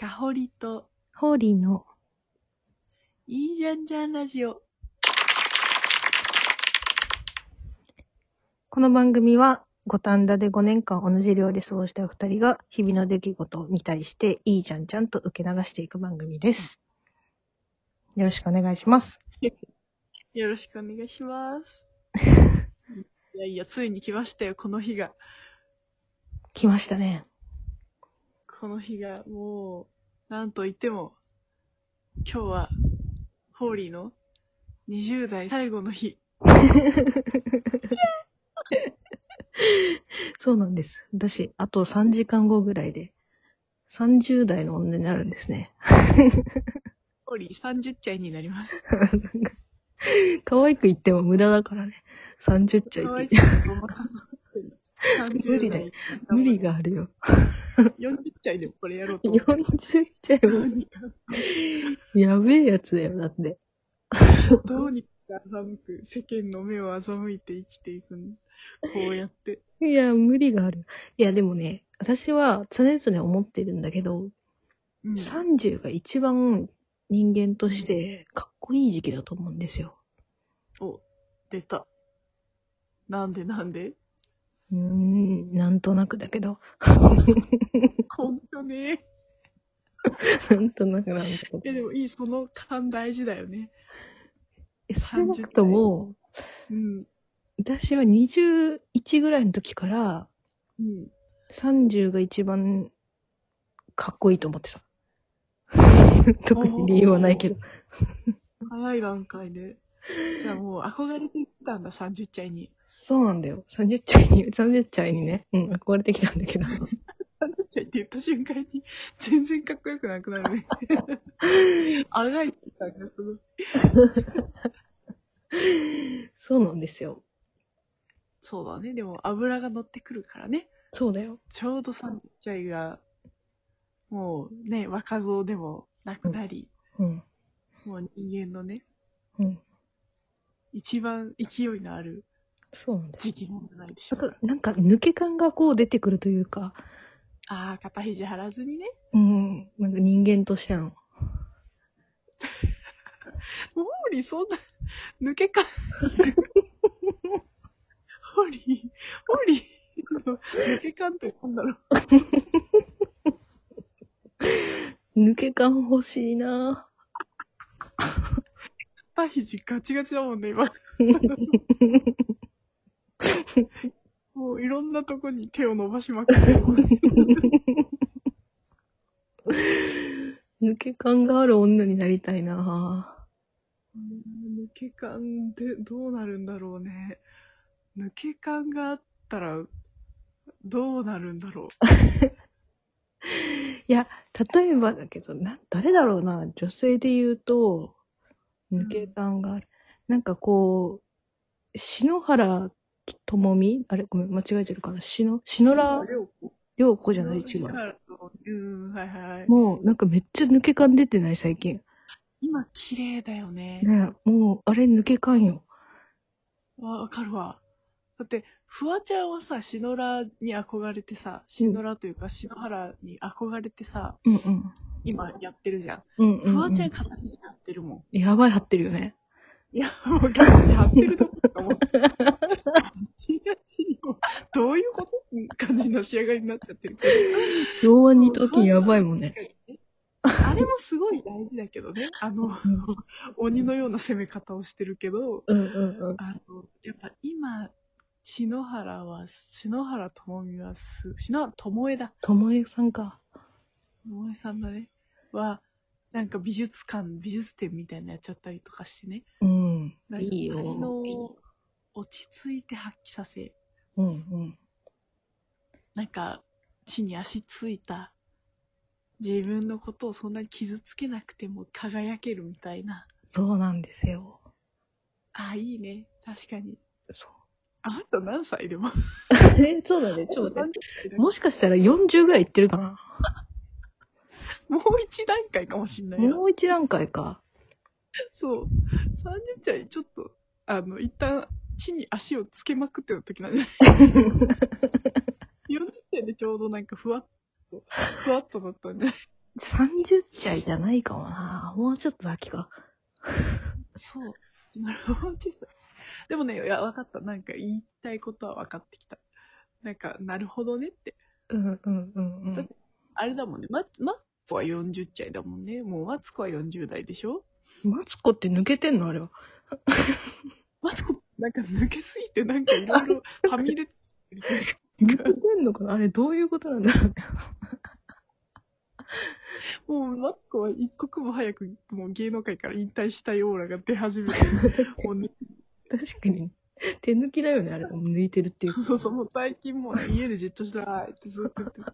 かほりと、ホーリーのいいじゃんじゃんラジオ。この番組は五反田で5年間同じ寮で過ごした二人が日々の出来事を見たりしていいじゃんちゃんと受け流していく番組です。よろしくお願いします。よろしくお願いします。いやいや、ついに来ましたよ、この日が。来ましたね。この日が、もう、なんといっても、今日は、ホーリーの20代最後の日。そうなんです。私、あと3時間後ぐらいで30代の女になるんですね。ホーリー30歳になります。可愛く言っても無駄だからね。30ちゃいって。無理だよ。無理。があるよ。40歳でもこれやろうと思って。40ちゃいもやべえやつだよ、だって。どうにか欺く、世間の目を欺いて生きていくんこうやって。いや、無理がある。いや、でもね、私は常々思ってるんだけど、うん30が一番人間としてかっこいい時期だと思うんですよ。お、出た。なんでなんで？うーん、なんとなくだけど。ほんとね。なんとなくなんだけど。え、でもいい、その感大事だよね。え、少なくとも、うん。私は21ぐらいの時から、うん。30が一番かっこいいと思ってた。特に理由はないけど。早い段階で。じゃあもう憧れてきたんだ、30歳に。そうなんだよ。30歳に、30歳にね、うん、憧れてきたんだけど。30歳って言った瞬間に、全然かっこよくなくなるね。あがいてたんだ、すごい。そうなんですよ。そうだね。でも油が乗ってくるからね。そうだよ。ちょうど30歳が、もうね、若造でもなくなり、うん。もう人間のね、うん。一番勢いのあるそうなんです。時期なんじゃないでしょうか。なんか抜け感がこう出てくるというか、ああ、肩肘張らずにね。うん、なんか人間としての。ホーリー、そんな、抜け感。ホーリー、ホーリーの抜け感ってなんだろう。抜け感欲しいな肩肘ガチガチだもんね、今。もういろんなとこに手を伸ばしまくって。抜け感がある女になりたいな抜け感でどうなるんだろうね。抜け感があったら、どうなるんだろう。いや、例えばだけど、な、誰だろうな女性で言うと、抜け感がある。なんかこう、篠原智美？あれ？ごめん、間違えてるかな篠、篠原りょうこ涼子じゃない？違う。うん、はいはいはい。もう、なんかめっちゃ抜け感出てない？最近。今綺麗だよね。ねもう、あれ抜け感よ。わ、わかるわ。だって、フワちゃんはさ、篠原に憧れてさ、篠原というか篠原に憧れてさ、うんうん。今やってるじゃん。うんうん、うん。フワちゃん肩肘張ってるもん。やばい、張ってるよね。いや、もう肩肘張ってると思って。チラチにも、どういうこと？感じの仕上がりになっちゃってるけど。洋腕に時やばいもんね。あれもすごい大事だけどね。あの、鬼のような攻め方をしてるけど、うんうんうん。あの、やっぱ今、篠原は、篠原智美はす、篠原智恵だ。ともえさんか。智恵さんだね。は、なんか美術館、美術展みたいなのやっちゃったりとかしてね。うん。いい才能落ち着いて発揮させ、うんうん。なんか、地に足ついた、自分のことをそんなに傷つけなくても輝けるみたいな。そうなんですよ。あ、いいね。確かに。そう。あなた何歳でも。え、そうだね。ちょっと待って。30歳だもしかしたら40ぐらいいってるかな。もう一段階かもしんないよ。もう一段階か。そう。30歳、ちょっと、あの、一旦、地に足をつけまくってた時なんじゃない ?40 歳でちょうどなんかふわっと、ふわっとなったんで。30歳じゃないかもな。もうちょっと先か。そう。なるほど。でもね、いや、わかった。なんか言いたいことは分かってきた。なんか、なるほどねって。うんうんうんうん。あれだもんね。ママツコは40歳だもんね。もうマツコは40代でしょ？マツコって抜けてんの？あれは。マツコ、なんか抜けすぎて、なんかいろいろはみ出てる抜けてんのかな？あれどういうことなんだろうね。もうマツコは一刻も早くもう芸能界から引退したいオーラが出始めてる。もうね確かに。手抜きだよね、あれ。抜いてるっていう。そうそう、もう最近もうね、家でじっとしたいってずっと言ってる。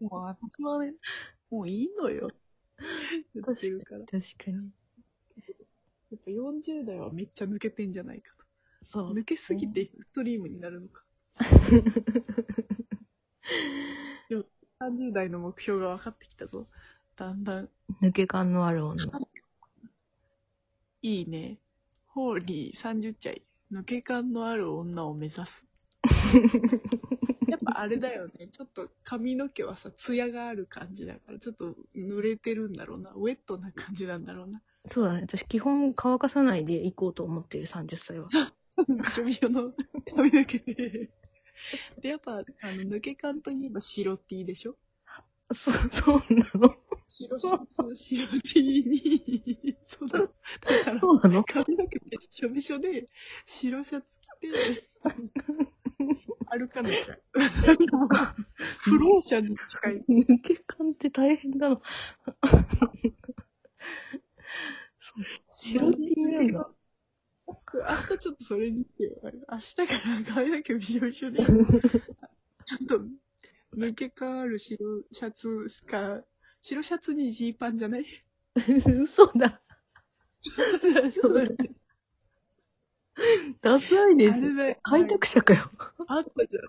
もう私はね、もういいのよ。言ってるから。やっ確かに。ぱ40代はめっちゃ抜けてんじゃないかそと。抜けすぎてエクストリームになるのか。でも30代の目標が分かってきたぞ。だんだん。抜け感のある女。いいね。ホーリー30歳。抜け感のある女を目指す。やっぱあれだよね。ちょっと髪の毛はさ、ツヤがある感じだから、ちょっと濡れてるんだろうな。ウェットな感じなんだろうな。そうだね。私基本乾かさないで行こうと思っている30歳は。びしょびしょの髪の毛で。で、やっぱ、あの、抜け感といえば白 T でしょ？そう、そうなの白シャツ、白 T に、そうだ。だから、そうなの？髪の毛びしょびしょで、白シャツ着て、歩かなきゃ。不老者に近い。抜け感って大変だな。そう。白 T なんだ。明日ちょっとそれにしてよ。明日から髪の毛びしょびしょで、ちょっと、抜け感ある白シャツか、白シャツにジーパンじゃない？嘘だ。そうだね。ダサいです。あれだよ。開拓者かよ。あったじゃん。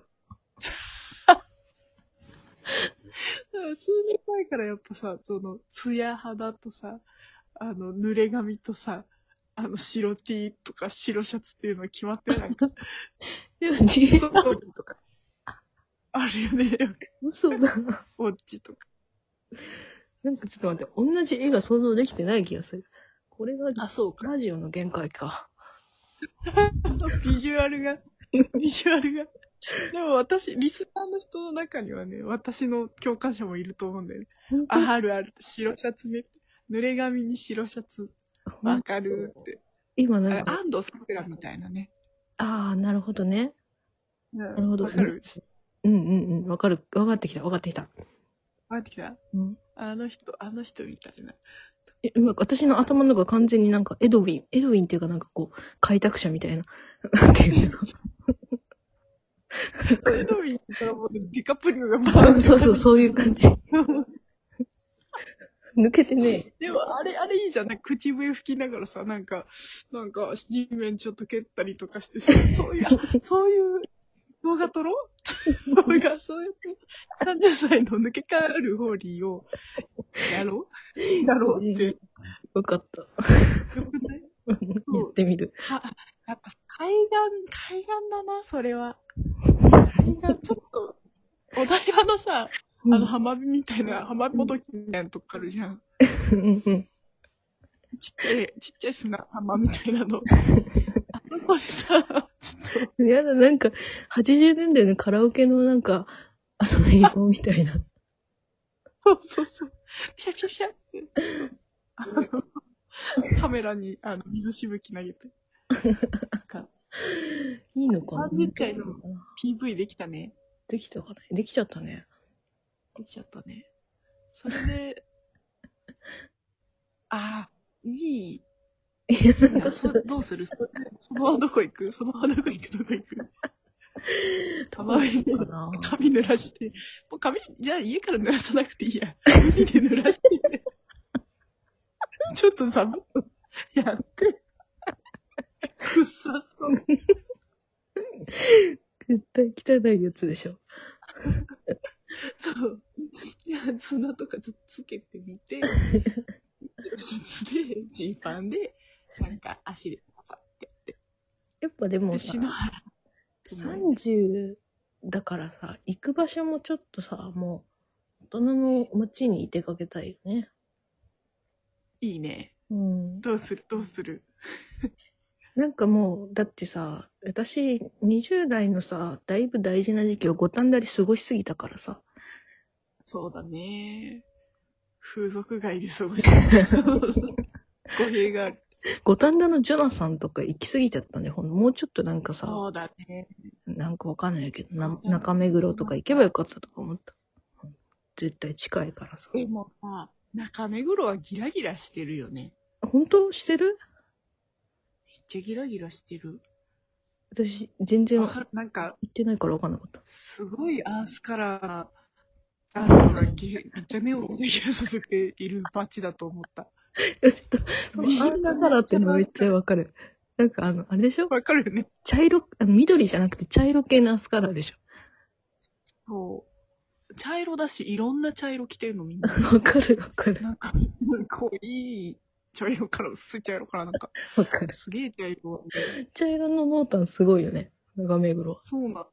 数年前からやっぱさ、その、ツヤ肌とさ、あの、濡れ髪とさ、あの、白 T とか白シャツっていうのが決まってない？でも、ジーパンとか。あるよね。嘘だな。ウォッチとか。なんかちょっと待って、同じ絵が想像できてない気がする。これがあ、そうか。ラジオの限界か。ビジュアルが、ビジュアルが。でも私、リスナーの人の中にはね、私の共感者もいると思うんだよね。あ、あるある。白シャツね。濡れ髪に白シャツ。わかるって。あ今なんか、安藤サクラみたいなね。ああ、なるほどね。なるほどわかる？うんうんうん。わかる。わかってきた。わかってきた。わかってきたうん。あの人、あの人みたいな。え今私の頭の中完全になんかエドウィン、エドウィンっていうかなんかこう、開拓者みたいな。なんていうの？エドウィンからもうディカプリオがバそうーンそうそう、そういう感じ。抜けてねでも、あれ、あれいいじゃん。なんか口笛吹きながらさ、なんか、なんか、地面ちょっと蹴ったりとかしてさ、そういう、そういう動画撮ろう？動画、そうやって、30歳の抜け感あるホーリーを、やろう？やろうって。わかった。よくない？やってみる。は、やっぱ海岸、海岸だな、それは。海岸、ちょっと、お台場のさ、あの、浜辺みたいな、浜辺元木みたいなとこあるじゃん。ちっちゃい、ちっちゃい砂浜みたいなの。あそこでさ、ちょっと、やだ、なんか、80年代のカラオケのなんか、あの映像みたいな。そうそうそう。ピシャピシャピシャって。あの、カメラに、あの、水しぶき投げて。なんか、いいのかな？30歳の PV できたね。できたかな？できちゃったね。できちゃったね。それで、ああ、いい。いや、どうする？そそのままどこ行く？そのままどこ行く？どこ行く？浜辺でかな髪濡らして。もう髪、じゃあ家から濡らさなくていいや。海で濡らして。ちょっとさ、やって。くっさそう。絶対汚いやつでしょ。そう。いや、砂とかちょっとつけてみて、シャツで、ジーパンで、なんか足でパサってやって。やっぱでもで、さ、篠原。30だからさ、行く場所もちょっとさ、もう、大人の街に出かけたいよね。いいね。うん。どうする？どうする？なんかもう、だってさ、私、20代のさ、だいぶ大事な時期を五反田で過ごしすぎたからさ。そうだね。風俗街で過ごし た。語弊がある。五反田のジョナサンとか行き過ぎちゃったね。ほんもうちょっとなんかさ、そうだね。なんかわかんないけど、な中目黒とか行けばよかったとか思った。絶対近いからさ。でもさ、中目黒はギラギラしてるよね。本当してる？めっちゃギラギラしてる。私、全然行なんか、ってないからわかんなかった。すごいアースカラー、アースカラーギめっちゃ目をギラギラさせている街だと思った。ちょっと、そのアンダーカラーっていうのめっちゃわかる。なんかあの、あれでしょ？わかるよね。茶色、あの緑じゃなくて茶色系のアスカラーでしょ？そう。茶色だし、いろんな茶色着てるのみんな。わかるわかる。なんか、こう、いい茶色から、薄い茶色からなんか、わかる。すげえ茶色で。茶色の濃淡すごいよね。長目黒。そうな。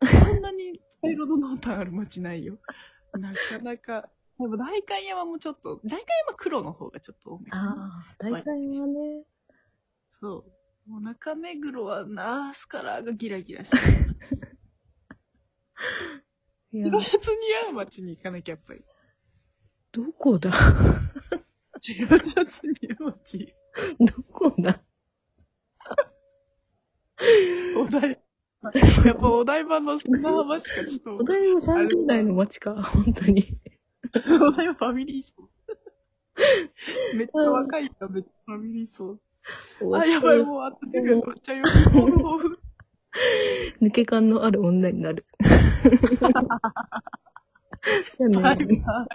こんなに茶色の濃淡ある街ないよ。なかなか。でも代官山もちょっと、代官山黒の方がちょっと多めかな。ああ、大体はね。そう。もう中目黒はナースカラーがギラギラしてる。いやャツ似合う街に行かなきゃやっぱり。どこだ？白シャツ似合う街。どこだ？お台場。やっぱお台場の砂浜しかちょっと。お台場30代の街か、本当に。お台場ファミリー層。めっちゃ若い人めっちゃファミリー層。あ、やばい、もう私が乗っちゃうよ。抜け感のある女になる。じゃあねバイバイ。